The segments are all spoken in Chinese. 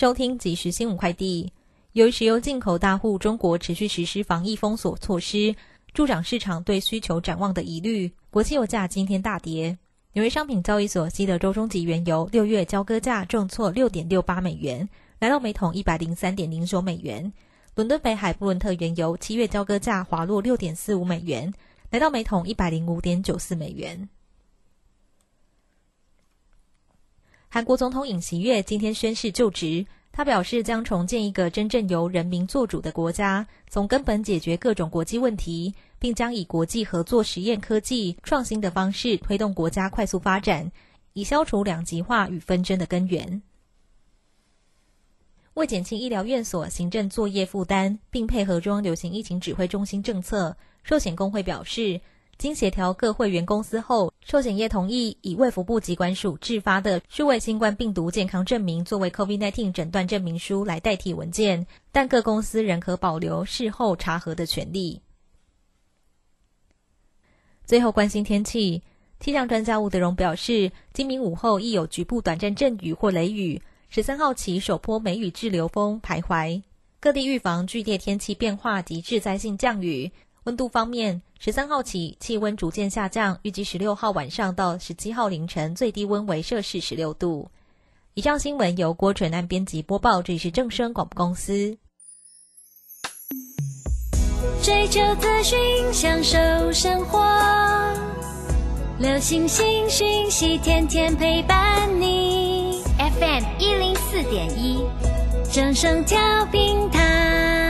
收听即时新闻快递。由于石油进口大户中国持续实施防疫封锁措施，助长市场对需求展望的疑虑，国际油价今天大跌。纽约商品交易所西德州中级原油六月交割价重挫六点六八美元，来到每桶一百零三点零九美元。伦敦北海布伦特原油七月交割价滑落六点四五美元，来到每桶一百零五点九四美元。韩国总统尹锡悦今天宣誓就职，他表示将重建一个真正由人民做主的国家，从根本解决各种国际问题，并将以国际合作、实验科技创新的方式推动国家快速发展，以消除两极化与纷争的根源。为减轻医疗院所行政作业负担，并配合中央流行疫情指挥中心政策，寿险工会表示。经协调各会员公司后，寿险业同意以卫福部机关署制发的数位新冠病毒健康证明作为 COVID-19 诊断证明书来代替文件，但各公司仍可保留事后查核的权利。最后关心天气，气象专家吴德荣表示，今明午后亦有局部短暂阵雨或雷雨。十三号起首波梅雨滞留风徘徊，各地预防剧烈天气变化及致灾性降雨。温度方面，十三号起气温逐渐下降，预计十六号晚上到十七号凌晨最低温为摄氏十六度。以上新闻由郭纯安编辑播报，这里是正声广播公司。追求资讯，享受生活，流星星讯息，天天陪伴你。FM 一零四点一，正声调频台。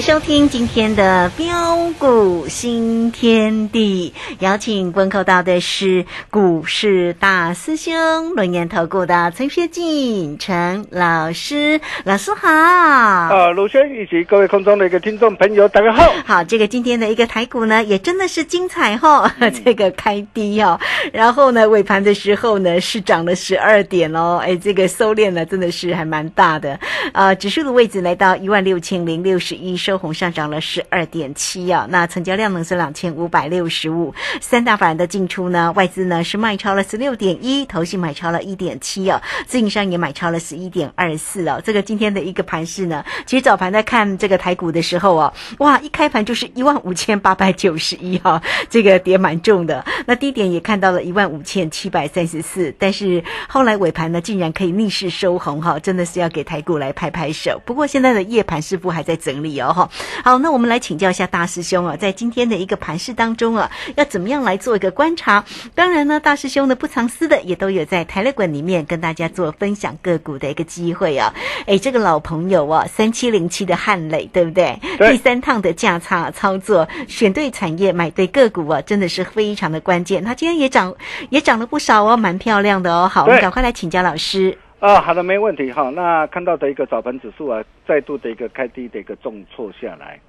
收听今天的标股新天地，邀请问候到的是股市大师兄轮研投顾的陈学进陈老师，老师好。啊，鲁轩以及各位空中的一个听众朋友，大家好。好，这个今天的一个台股呢，也真的是精彩哈，这个开低哦，然后呢尾盘的时候呢是涨了十二点哦，哎，这个收敛呢真的是还蛮大的，呃，指数的位置来到一万六千零六十一。收红，上涨了十二点七啊。那成交量呢是两千五百六十五。三大法人的进出呢，外资呢是卖超了十六点一，投信买超了一点七啊，自营商也买超了十一点二四哦。这个今天的一个盘势呢，其实早盘在看这个台股的时候啊，哇，一开盘就是一万五千八百九十一哈，这个跌蛮重的。那低点也看到了一万五千七百三十四，但是后来尾盘呢，竟然可以逆势收红哈，真的是要给台股来拍拍手。不过现在的夜盘师傅还在整理哦哈。好，那我们来请教一下大师兄啊，在今天的一个盘势当中啊，要怎么样来做一个观察？当然呢，大师兄呢不藏私的，也都有在台乐馆里面跟大家做分享个股的一个机会啊。哎，这个老朋友啊，三七零七的汉磊，对不对？对第三趟的价差操作，选对产业，买对个股啊，真的是非常的关键。他今天也涨，也涨了不少哦，蛮漂亮的哦。好，我们赶快来请教老师。啊，好的，没问题哈。那看到的一个早盘指数啊，再度的一个开低的一个重挫下来，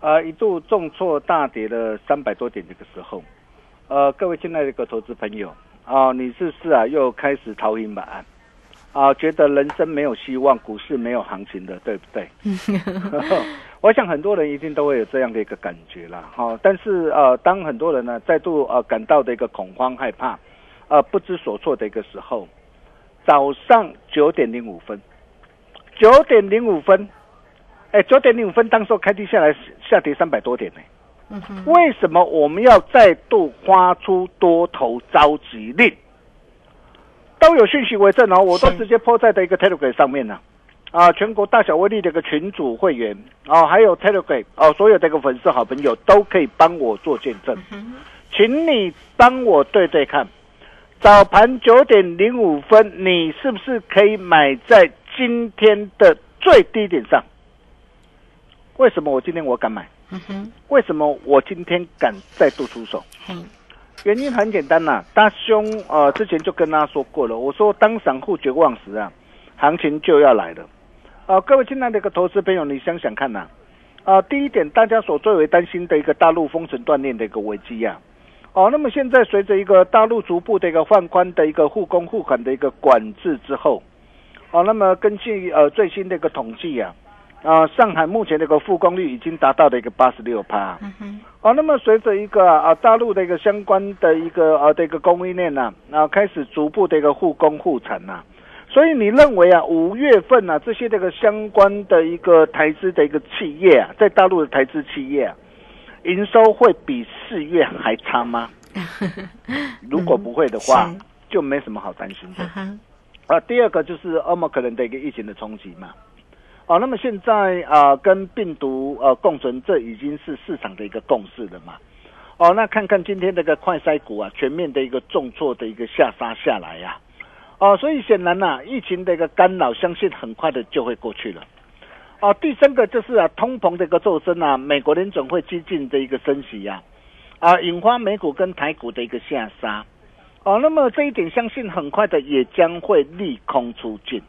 啊，一度重挫大跌了三百多点这个时候，呃，各位亲爱的一个投资朋友啊，你是不是啊又开始逃隐满啊？觉得人生没有希望，股市没有行情的，对不对？我想很多人一定都会有这样的一个感觉啦，哈、但是呃，当很多人呢再度呃感到的一个恐慌、害怕，呃不知所措的一个时候，早上九点零五分，九点零五分，哎，九点零五分，当时候开低下来，下跌三百多点呢。嗯哼，为什么我们要再度发出多头召集令？都有讯息为证哦，我都直接抛在的一个 Telegram 上面呢。啊，全国大小威力的一个群组会员啊，还有 Telegram 哦，所有的一个粉丝好朋友都可以帮我做见证，请你帮我对对看，早盘九点零五分，你是不是可以买在今天的最低点上？为什么我今天我敢买？嗯，为什么我今天敢再度出手？嘿，原因很简单呐、大兄呃之前就跟大家说过了，我说当散户绝望时啊，行情就要来了。啊、各位亲爱的一个投资朋友，你想想看呐、啊，第一点，大家所最为担心的一个大陆封城断链的一个危机呀、哦，那么现在随着一个大陆逐步的一个放宽的一个护工护款的一个管制之后，哦，那么根据呃最新的一个统计啊、啊，上海目前的一个复工率已经达到了一个八十六趴。嗯哼，哦、那么随着一个啊大陆的一个相关的一个呃的一个供应链呐、啊，开始逐步的一个复工复产呐、所以你认为啊五月份啊、这些这个相关的一个台资的一个企业啊，在大陆的台资企业啊，营收会比四月还差吗？如果不会的话，是就没什么好担心的啊，第二个就是欧盟可能的一个疫情的冲击嘛。哦，那么现在啊、跟病毒呃共存，这已经是市场的一个共识了嘛。哦，那看看今天这个快筛股啊，全面的一个重挫的一个下杀下来呀、哦，所以显然呐、疫情的一个干扰，相信很快的就会过去了。哦，第三个就是啊，通膨的一个骤升啊，美国联总会激进的一个升息呀、啊，引发美股跟台股的一个下杀。哦，那么这一点相信很快的也将会利空出尽。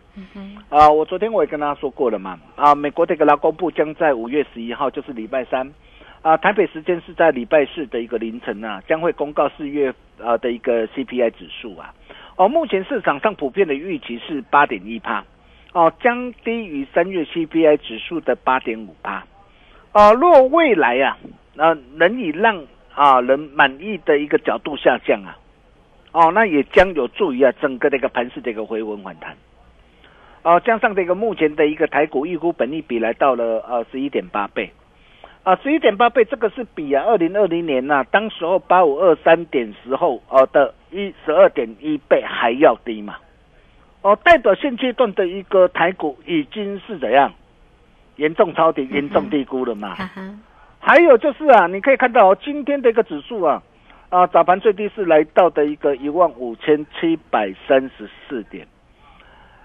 啊，我昨天我也跟大家说过了嘛，啊，美国的一个劳工部将在五月十一号，就是礼拜三，啊，台北时间是在礼拜四的一个凌晨啊，将会公告四月啊的一个 CPI 指数啊。哦，目前市场上普遍的预期是八点一帕，哦，将低于三月 CPI 指数的八点五八。哦，若未来啊，呃，能以让啊人满意的一个角度下降啊，哦，那也将有助于啊整个的一个盘势的一个回稳反弹。哦，加上这个目前的一个台股预估本益比来到了呃十一点八倍，啊十一点八倍，这个是比啊二零二零年呐、当时候八五二三点时候呃的一十二点一倍还要低嘛，哦，代表现阶段的一个台股已经是怎样严重超跌、严重低估了嘛。还有就是啊，你可以看到哦，今天的一个指数啊，啊早盘最低是来到的一个一万五千七百三十四点，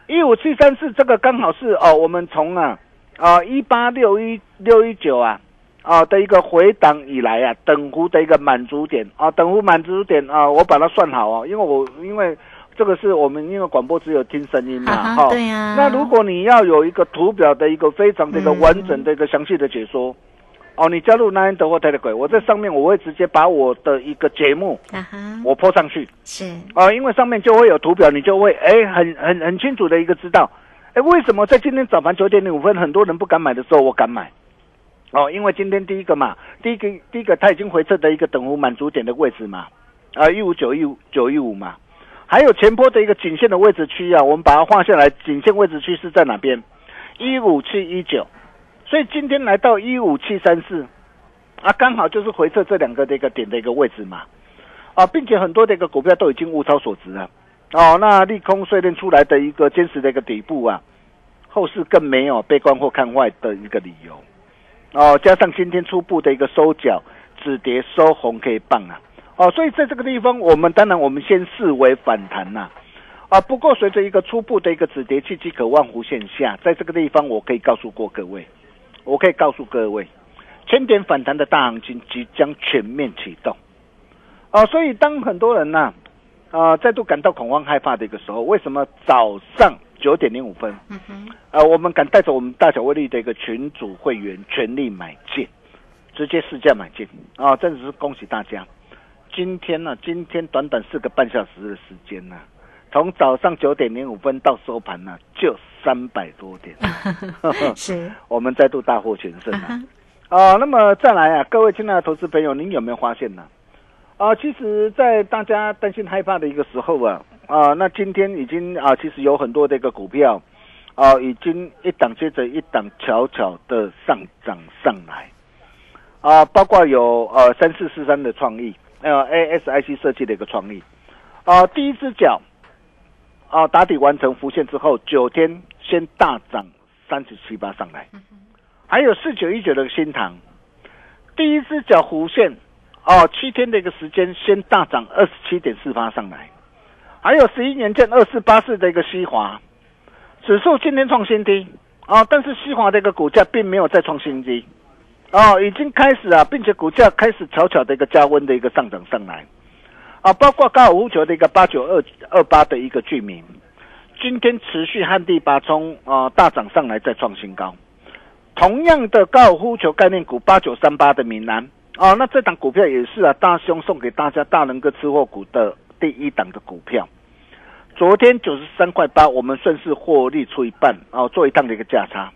一五七三四这个刚好是哦，我们从啊啊一八六一六一九啊啊的一个回档以来啊，等幅的一个满足点。啊，等幅满足点啊，我把它算好哦，因为我因为这个是我们因为广播只有听声音嘛，啊哈、哈。对呀。那如果你要有一个图表的一个非常的一个嗯完整的一个详细的解说。哦，你加入 Nine 德或 Telegram，我在上面我会直接把我的一个节目啊哈，我 po 上去。是，啊、因为上面就会有图表，你就会哎很很很清楚的一个知道，哎为什么在今天早盘九点零五分很多人不敢买的时候我敢买，哦，因为今天第一个嘛，第一个第一个它已经回撤的一个等幅满足点的位置嘛，啊一五九一五九一五嘛，还有前波的一个颈线的位置区啊，我们把它画下来，颈线位置区是在哪边？一五七一九，所以今天来到一五七三四，啊，刚好就是回撤这两个的一个点的一个位置嘛，啊，并且很多的一个股票都已经物超所值了，哦，那利空碎裂出来的一个坚实的一个底部啊，后市更没有悲观或看坏的一个理由。哦，加上今天初步的一个收脚止跌收红 K 棒啊，哦，所以在这个地方，我们当然我们先视为反弹呐，啊，不过随着一个初步的一个止跌契机可望弧线下，在这个地方我可以告诉过各位，我可以告诉各位，千点反弹的大行情即将全面启动，啊，所以当很多人呐，啊，再度感到恐慌害怕的一个时候，为什么早上？九点零五分，嗯哼，呃，我们敢带着我们大小威力的一个群主会员全力买进，直接试价买进啊！真的是恭喜大家！今天呢，今天短短四个半小时的时间呢，从早上九点零五分到收盘呢，就三百多点，是，我们再度大获全胜啊！啊，那么再来啊，各位亲爱的投资朋友，您有没有发现呢？啊，其实，在大家担心害怕的一个时候啊。啊，那今天已经啊，其实有很多的一个股票，啊，已经一档接着一档悄悄的上涨上来，啊，包括有呃三四四三的创意，呃 ASIC 设计的一个创意，啊，第一只脚，啊打底完成浮现之后，九天先大涨三十七八上来，还有四九一九的新塘，第一只脚弧线，哦七天的一个时间先大涨二十七点四八上来。还有十一年建二四八四的一个西华指数今天创新低啊，但是西华的一个股价并没有再创新低。哦，已经开始啊，并且股价开始悄悄的一个加温的一个上涨上来啊，包括高尔夫球的一个八九二二八的一个居民，今天持续旱地拔葱啊，大涨上来再创新高。同样的高尔夫球概念股八九三八的闽南啊，那这档股票也是啊，大兄送给大家大能哥吃货股的。第一档的股票，昨天九十三块八，我们顺势获利出一半哦，做一档的一个价差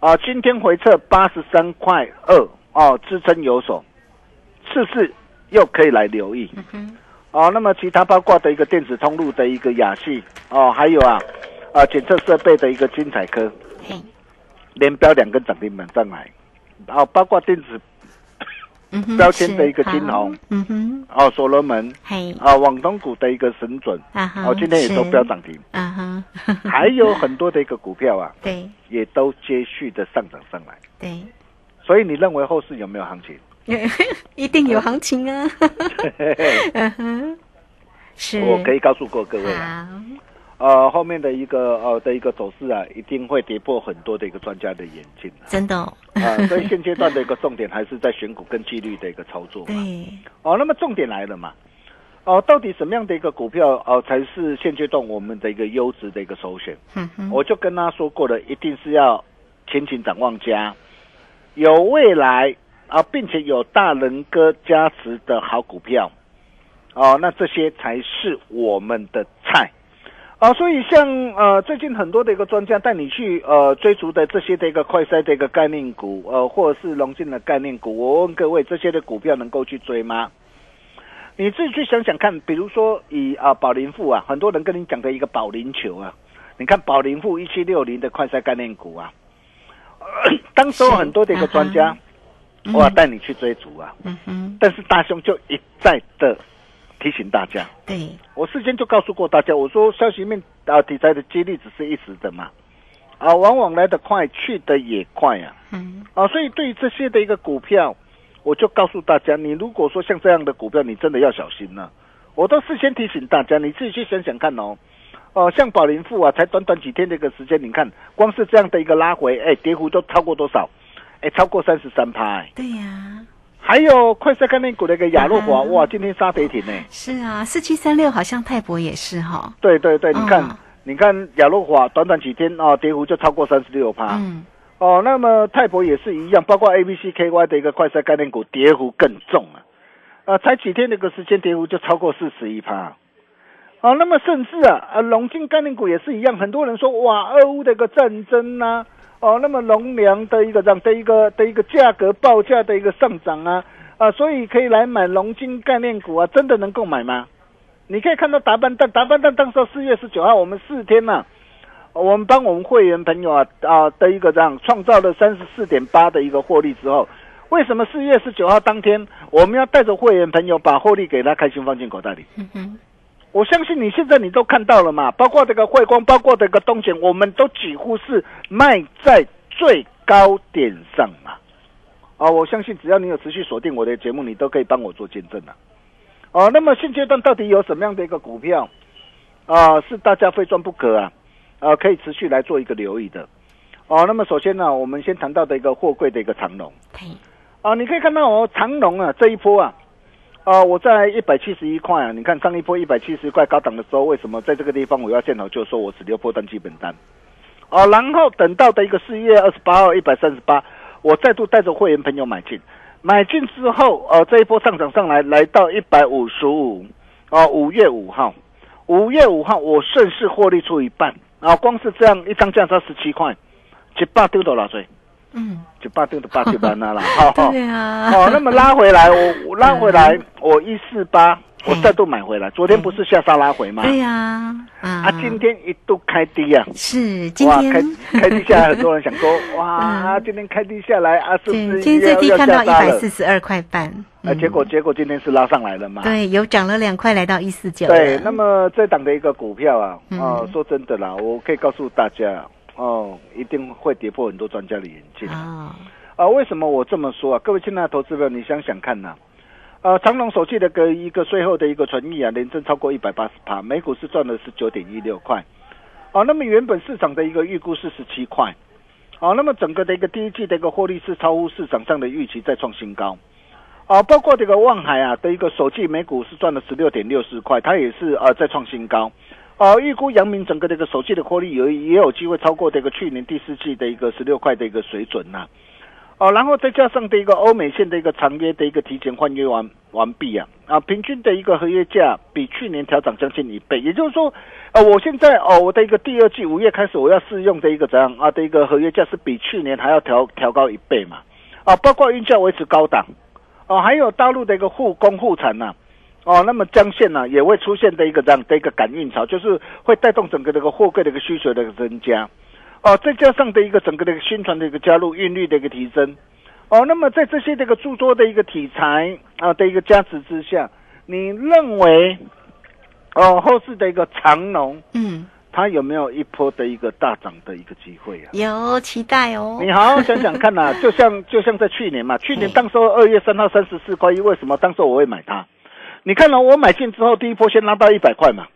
啊。今天回撤八十三块二哦，支撑有手，是不是又可以来留意？哦，那么其他包括的一个电子通路的一个雅系哦，还有啊啊检测设备的一个精彩科，连标两根涨停板上来，哦，包括电子。标签的一个金红，嗯哼，哦，所罗门，嘿，啊，网东股的一个神准，啊哈，哦，今天也都标涨停，啊哈，还有很多的一个股票啊，对，也都接续的上涨上来，对，所以你认为后市有没有行情？一定有行情啊，嗯哼，是，我可以告诉过各位啊。呃，后面的一个呃的一个走势啊，一定会跌破很多的一个专家的眼镜。真的啊，所以现阶段的一个重点还是在选股跟纪律的一个操作。对。哦，那么重点来了嘛？哦，到底什么样的一个股票哦才是现阶段我们的一个优质的一个首选？嗯哼。我就跟他说过了，一定是要前景展望佳，有未来啊，并且有大人哥加持的好股票。哦，那这些才是我们的菜。啊，所以像呃最近很多的一个专家带你去呃追逐的这些的一个快筛的一个概念股，呃或者是融进的概念股，我问各位这些的股票能够去追吗？你自己去想想看，比如说以啊宝林富啊，很多人跟你讲的一个保林球啊，你看宝林富一七六零的快筛概念股啊，当时很多的一个专家哇带你去追逐啊，嗯哼，但是大兄就一再的。提醒大家，对。我事先就告诉过大家，我说消息面啊题材的几率只是一时的嘛，啊，往往来得快，去的也快啊，嗯，啊，所以对于这些的一个股票，我就告诉大家，你如果说像这样的股票，你真的要小心了。我都事先提醒大家，你自己去想想看哦，哦，像宝林富啊，才短短几天的一个时间，你看光是这样的一个拉回，哎，跌幅都超过多少？哎，超过三十三趴，对呀。还有快速概念股的一个雅诺华，哇，今天杀跌停呢。是啊，四七三六好像泰博也是哈。对对对，你看，你看雅诺华短短几天啊，跌幅就超过三十六趴。嗯。哦，那么泰博也是一样，包括 A B C K Y 的一个快速概念股，跌幅更重啊。啊，才几天的一个时间，跌幅就超过四十一趴。哦，那么甚至啊，啊，龙金概念股也是一样，很多人说哇，俄乌的一个战争呐。哦，那么农粮的一个这样的一个的一个价格报价的一个上涨啊啊，所以可以来买龙金概念股啊，真的能够买吗？你可以看到达班蛋，达班蛋当时四月十九号，我们四天呐、我们帮我们会员朋友啊啊的一个这样创造了三十四点八的一个获利之后，为什么四月十九号当天我们要带着会员朋友把获利给他开心放进口袋里？嗯哼，我相信你现在你都看到了嘛，包括这个汇光，包括这个东险，我们都几乎是卖在最高点上嘛。啊，我相信只要你有持续锁定我的节目，你都可以帮我做见证啊。哦、那么现阶段到底有什么样的一个股票啊、是大家非赚不可啊？啊，可以持续来做一个留意的。哦，那么首先呢，我们先谈到的一个货柜的一个长龙。对，啊，你可以看到哦，长龙啊这一波啊，啊，我在一百七十一块啊，你看上一波一百七十块高档的时候，为什么在这个地方我要见好就说，我只留破单基本单？啊，然后等到的一个四月二十八号一百三十八，我再度带着会员朋友买进，买进之后，呃，这一波上涨上来，来到一百五十五，啊，五月五号，五月五号我顺势获利出一半，啊，光是这样一张价差十七块，一百丢多少岁？嗯，就八丢的八千万那了，好好。对啊，哦，那么拉回来，我我 拉回来，我一四八，我再度买回来。昨天不是下杀拉回吗？对呀，啊啊，今天一度开低啊，是今哇，天开开低下来，很多人想说，哇，今天开低下来啊，是不对，是今天最低要看到一百四十二块半，啊，嗯结果结果今天是拉上来了嘛？对，有涨了两块，来到一四九。对，那么这档的一个股票啊，嗯啊，说真的啦，我可以告诉大家，哦，一定会跌破很多专家的眼镜。啊，啊，为什么我这么说啊？各位亲爱的投资者，你想想看呐、呃，长隆手机的个一个税后的一个存益啊，连增超过一百八十趴，每股是赚了十九点一六块。哦、那么原本市场的一个预估是十七块。哦、那么整个的一个第一季的一个获利是超乎市场上的预期，再创新高。啊，包括这个望海啊的一个首季每股是赚了十六点六四块，它也是呃再创新高。啊，预估阳明整个这个首季的获利有也有机会超过这个去年第四季的一个十六块的一个水准呐、哦，然后再加上的一个欧美线的一个长约的一个提前换约完完毕啊，啊，平均的一个合约价比去年调涨将近一倍，也就是说，呃，我现在哦，我的一个第二季五月开始我要试用的一个怎样啊的一个合约价是比去年还要调调高一倍嘛，啊，包括运价维持高档，哦，还有大陆的一个护工护产呐、哦，那么江线呢、也会出现的一个这样的一个赶运潮，就是会带动整个这个货柜的一个需求的一个增加。哦，再加上的一个整个的一个宣传的一个加入，运率的一个提升。哦，那么在这些这个诸多的一个题材啊的一个加持之下，你认为哦后市的一个长龙，嗯，它有没有一波的一个大涨的一个机会啊？有期待哦。你好好想想看呐、就像就像在去年嘛，去年当时候二月三号三十四块一，为什么当时候我会买它？你看了、我买进之后，第一波先拉到一百块嘛，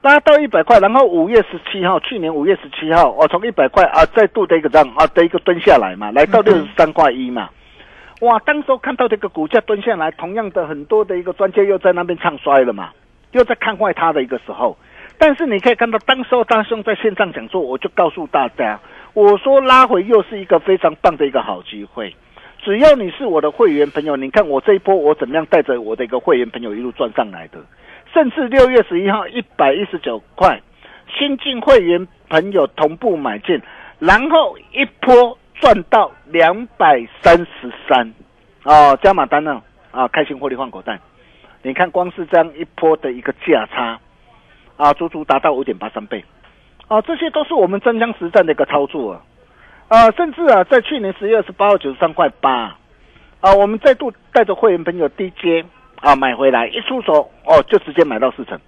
拉到一百块，然后五月十七号，去年五月十七号，我从一百块啊再度的一个涨啊的一个蹲下来嘛，来到六十三块一嘛。哇，当时候看到这个股价蹲下来，同样的很多的一个专家又在那边唱衰了嘛，又在看坏它的一个时候。但是你可以看到，当时候大兄在线上讲座，我就告诉大家，我说拉回又是一个非常棒的一个好机会。只要你是我的会员朋友，你看我这一波我怎么样带着我的一个会员朋友一路赚上来的，甚至六月十一号一百一十九块，新进会员朋友同步买进，然后一波赚到两百三十三，哦，加码单呢啊，开心获利换口袋。你看，光是这样一波的一个价差，啊，足足达到五点八三倍，啊，这些都是我们真枪实战的一个操作啊。啊，甚至啊，在去年十月二十八号九十三块八，啊，我们再度带着会员朋友低阶啊买回来，一出手哦就直接买到四成，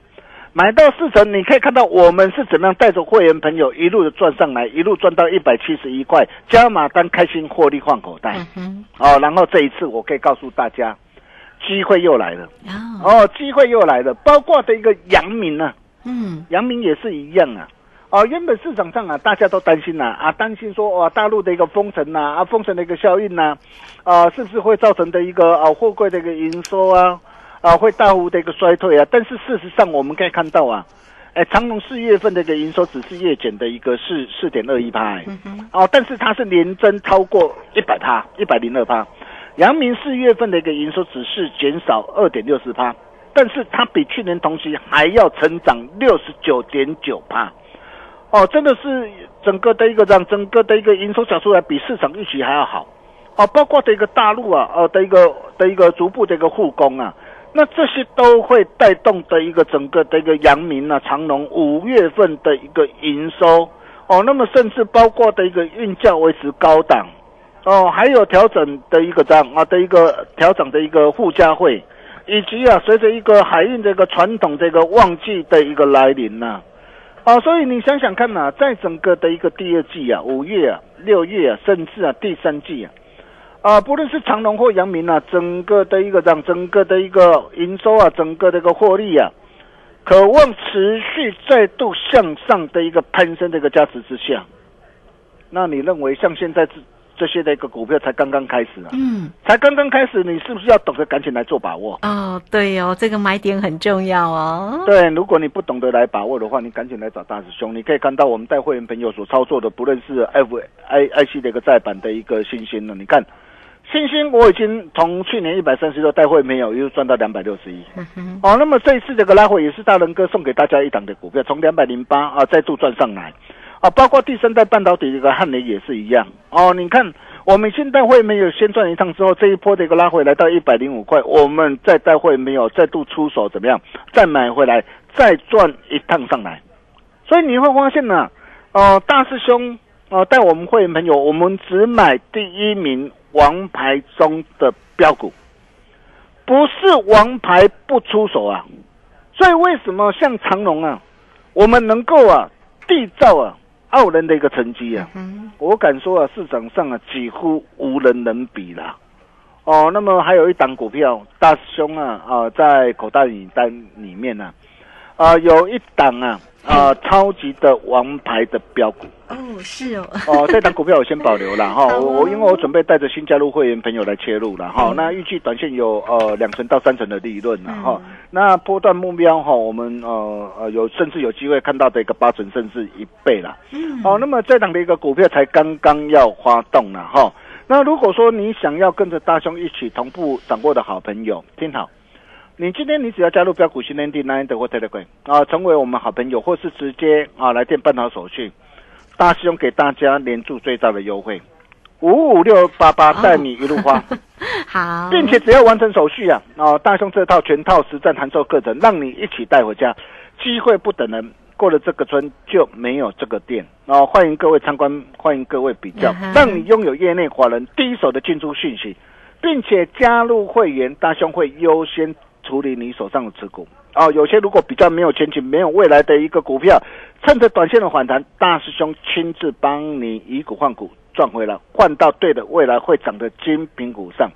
买到四成，你可以看到我们是怎么样带着会员朋友一路的赚上来，一路赚到一百七十一块，加码单开心获利换口袋，嗯哦，然后这一次我可以告诉大家，机会又来了，哦，哦，机会又来了，包括的一个阳明啊，嗯，阳明也是一样啊。哦，原本市场上啊，大家都担心呐、啊，担心说哇，大陆的一个封城呐、啊，封城的一个效应呐、啊，是不是会造成的一个啊货柜的一个营收啊，啊会大幅的一个衰退啊？但是事实上我们可以看到啊，哎，长隆四月份的一个营收只是月减的一个四四点二一趴，哎嗯哼，哦，但是它是年增超过一百趴，一百零二趴。阳明四月份的一个营收只是减少二点六四趴，但是它比去年同期还要成长六十九点九趴。哦，真的是整个的一个让整个的一个营收讲出来比市场预期还要好，哦，包括的一个大陆啊，呃的一个的一个逐步的一个复工啊，那这些都会带动的一个整个的一个阳明啊、长隆五月份的一个营收，哦，那么甚至包括的一个运价维持高档，哦，还有调整的一个这样啊的一个调整的一个附加会，以及啊随着一个海运这个传统这个旺季的一个来临呢、啊所以你想想看呐、在整个的一个第二季啊，五月啊、六月啊，甚至啊第三季啊，啊，不论是长隆或阳明啊，整个的一个让整个的一个营收啊，整个的一个获利啊，渴望持续再度向上的一个攀升的一个价值之下，那你认为像现在这这些的一个股票才刚刚开始啊，嗯，才刚刚开始，你是不是要懂得赶紧来做把握？哦，对哦，这个买点很重要哦。对，如果你不懂得来把握的话，你赶紧来找大师兄。你可以看到我们带会员朋友所操作的，不论是 F I I C 的一个再版的一个新星呢，你看新星我已经从去年一百三十六带会朋友又赚到两百六十一。嗯哼，哦，那么这一次这个拉回也是大人哥送给大家一档的股票，从两百零八啊再度赚上来包括第三代半导体这个汉雷也是一样哦。你看我们现在会没有先赚一趟之后，这一波的一个拉回来到一百零五块，我们再带会没有再度出手怎么样？再买回来再赚一趟上来，所以你会发现呢，哦、大师兄哦带我们会员朋友，我们只买第一名王牌中的标股。不是王牌不出手啊，所以为什么像长隆啊，我们能够啊缔造啊傲人的一个成绩啊？嗯，我敢说啊，市场上啊几乎无人能比啦。哦，那么还有一档股票，大师兄啊啊在口袋里单里面呢、啊，有一档啊啊超级的王牌的标股。哦，是哦，哦，这档股票我先保留了哈，我我因为我准备带着新加入会员朋友来切入了哈嗯，那预计短线有呃两成到三成的利润了哈嗯，那波段目标哈，我们呃呃有甚至有机会看到的一个八成甚至一倍啦。嗯，哦，那么这档的一个股票才刚刚要发动了哈。那如果说你想要跟着大兄一起同步掌握的好朋友，听好，你今天你只要加入标股训练地 Nine 的或 Telegram 啊，成为我们好朋友，或是直接啊来电办好手续，大师兄给大家连住最大的优惠，五五六八八带你一路花。好，并且只要完成手续啊，哦，大兄这套全套实战函授课程，让你一起带回家，机会不等人，过了这个村就没有这个店哦。欢迎各位参观，欢迎各位比较嗯，让你拥有业内华人第一手的进出讯息，并且加入会员，大兄会优先处理你手上的持股。哦，有些如果比较没有前景、没有未来的一个股票，趁着短线的反弹，大师兄亲自帮你以股换股赚回来，换到对的未来会涨的精品股上。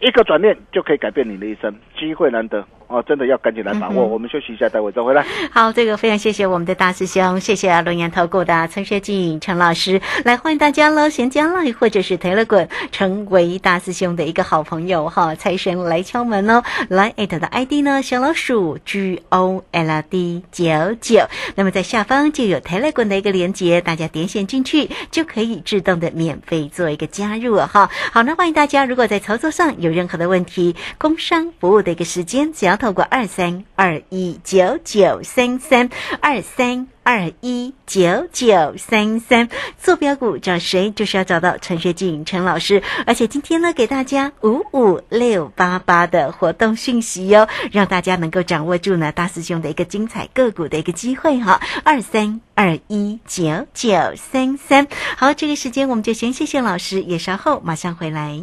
一个转念就可以改变你的一生，机会难得哦，真的要赶紧来把握。嗯我们休息一下，待会再回来。好，这个非常谢谢我们的大师兄，谢谢龙岩投顾的陈学进陈老师，来欢迎大家喽，闲加 line 或者是 Telegram 成为大师兄的一个好朋友哈，财神来敲门哦，来艾特的 ID 呢小老鼠 G O L D 九九，那么在下方就有 Telegram 的一个连接，大家点选进去就可以自动的免费做一个加入哦哈。好，那欢迎大家如果在操作上有任何的问题，工商服务的一个时间，只要透过二三二一九九三三二三。二一九九三三坐标股找谁？就是要找到陈学静陈老师，而且今天呢，给大家五五六八八的活动讯息哟，让大家能够掌握住呢大师兄的一个精彩个股的一个机会哈。二三二一九九三三，好，这个时间我们就先谢谢老师，也稍后马上回来。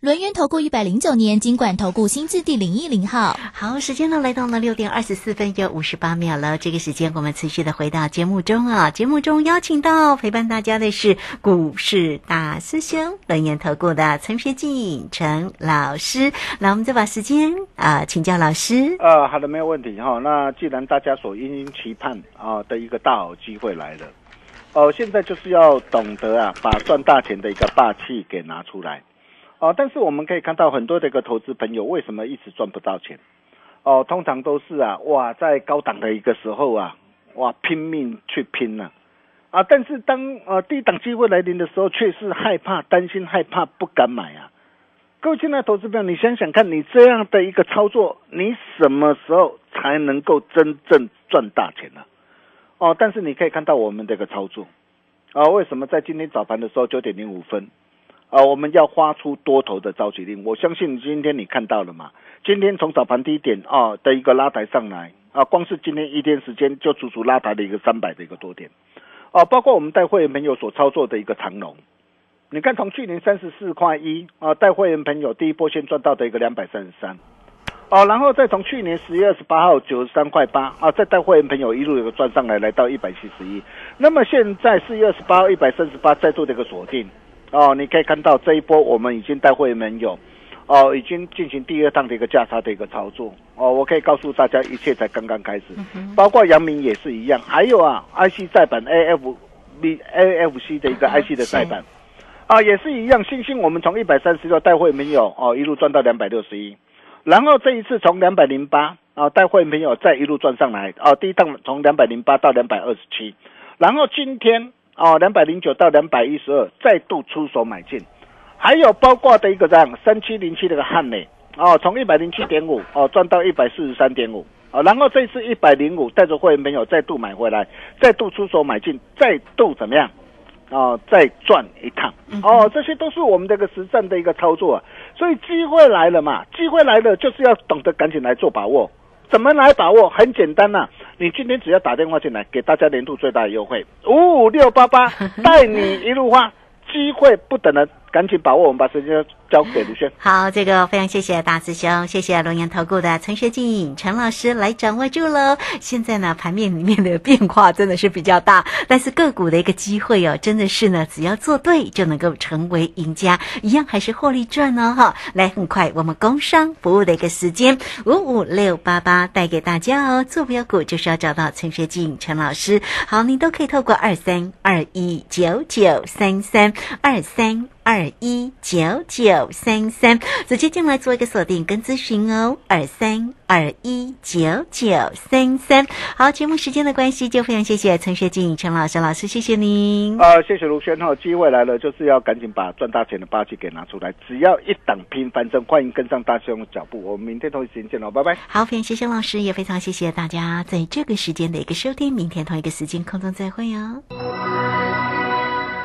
轮源投顾一百零九年金管投顾新字第零一零号。好，时间呢来到了六点二十四分又五十八秒了。这个时间我们持续的回到节目中啊，节目中邀请到陪伴大家的是股市大师兄轮源投顾的陈学进陈老师。那我们再把时间啊、请教老师。呃，好的，没有问题哈、那既然大家所殷殷期盼啊、的一个大好机会来了，哦、现在就是要懂得啊，把赚大钱的一个霸气给拿出来。哦、但是我们可以看到很多的一个投资朋友为什么一直赚不到钱？哦，通常都是啊，哇，在高档的一个时候啊，哇，拼命去拼呢、啊，但是当呃低档机会来临的时候，却是害怕、担心、害怕，不敢买啊。各位亲爱的投资朋友，你想想看，你这样的一个操作，你什么时候才能够真正赚大钱呢、哦，但是你可以看到我们这个操作啊，为什么在今天早盘的时候九点零五分啊，我们要发出多头的召集令？我相信今天你看到了嘛？今天从早盘低点啊的一个拉抬上来啊，光是今天一天时间就足足拉抬了一个三百的一个多点哦、包括我们带会员朋友所操作的一个长龙。你看，从去年三十四块一啊，带会员朋友第一波先赚到的一个两百三十三，哦，然后再从去年十月二十八号九十三块八啊，再带会员朋友一路有个赚上来，来到一百七十一。那么现在四月二十八号一百三十八再度的一个锁定哦，你可以看到这一波我们已经带会员朋友哦，已经进行第二趟的一个价差的一个操作。哦，我可以告诉大家，一切才刚刚开始，包括阳明也是一样，还有啊，IC 再版 AF B AFC 的一个 IC 的再版。啊，也是一样，星星我们从一百三十六带会没有哦，一路赚到两百六十一，然后这一次从两百零八啊带会没有再一路赚上来啊，第一趟从两百零八到两百二十七，然后今天哦两百零九到两百一十二再度出手买进，还有包括的一个这样三七零七这个汉磊哦，从一百零七点五哦赚到一百四十三点五。啊，然后这次一百零五带着会员朋友再度买回来，再度出手买进，再度怎么样？哦，再赚一趟哦，这些都是我们这个实战的一个操作啊。所以机会来了嘛，机会来了就是要懂得赶紧来做把握。怎么来把握？很简单呐、你今天只要打电话进来，给大家年度最大的优惠，五五六八八，带你一路花，机会不等人，赶紧把握。我们把时间交给卢轩。好，这个非常谢谢大师兄，谢谢龙岩投顾的陈学进陈老师来掌握住喽。现在呢，盘面里面的变化真的是比较大，但是个股的一个机会哦，真的是呢，只要做对就能够成为赢家，一样还是获利赚哦哈。来，很快我们工商服务的一个时间五五六八八带给大家哦，坐标股就是要找到陈学进陈老师。好，你都可以透过二三二一九九三三二三。二一九九三三，直接进来做一个锁定跟咨询哦，二三二一九九三三。好，节目时间的关系，就非常谢谢陈学静陈老师老师，谢谢您。呃，谢谢卢轩哈，机会来了，就是要赶紧把赚大钱的霸气给拿出来，只要一档拼翻身，欢迎跟上大兄的脚步。我们明天同一时间见喽，拜拜。好，非常谢谢老师，也非常谢谢大家在这个时间的一个收听，明天同一个时间空中再会哦。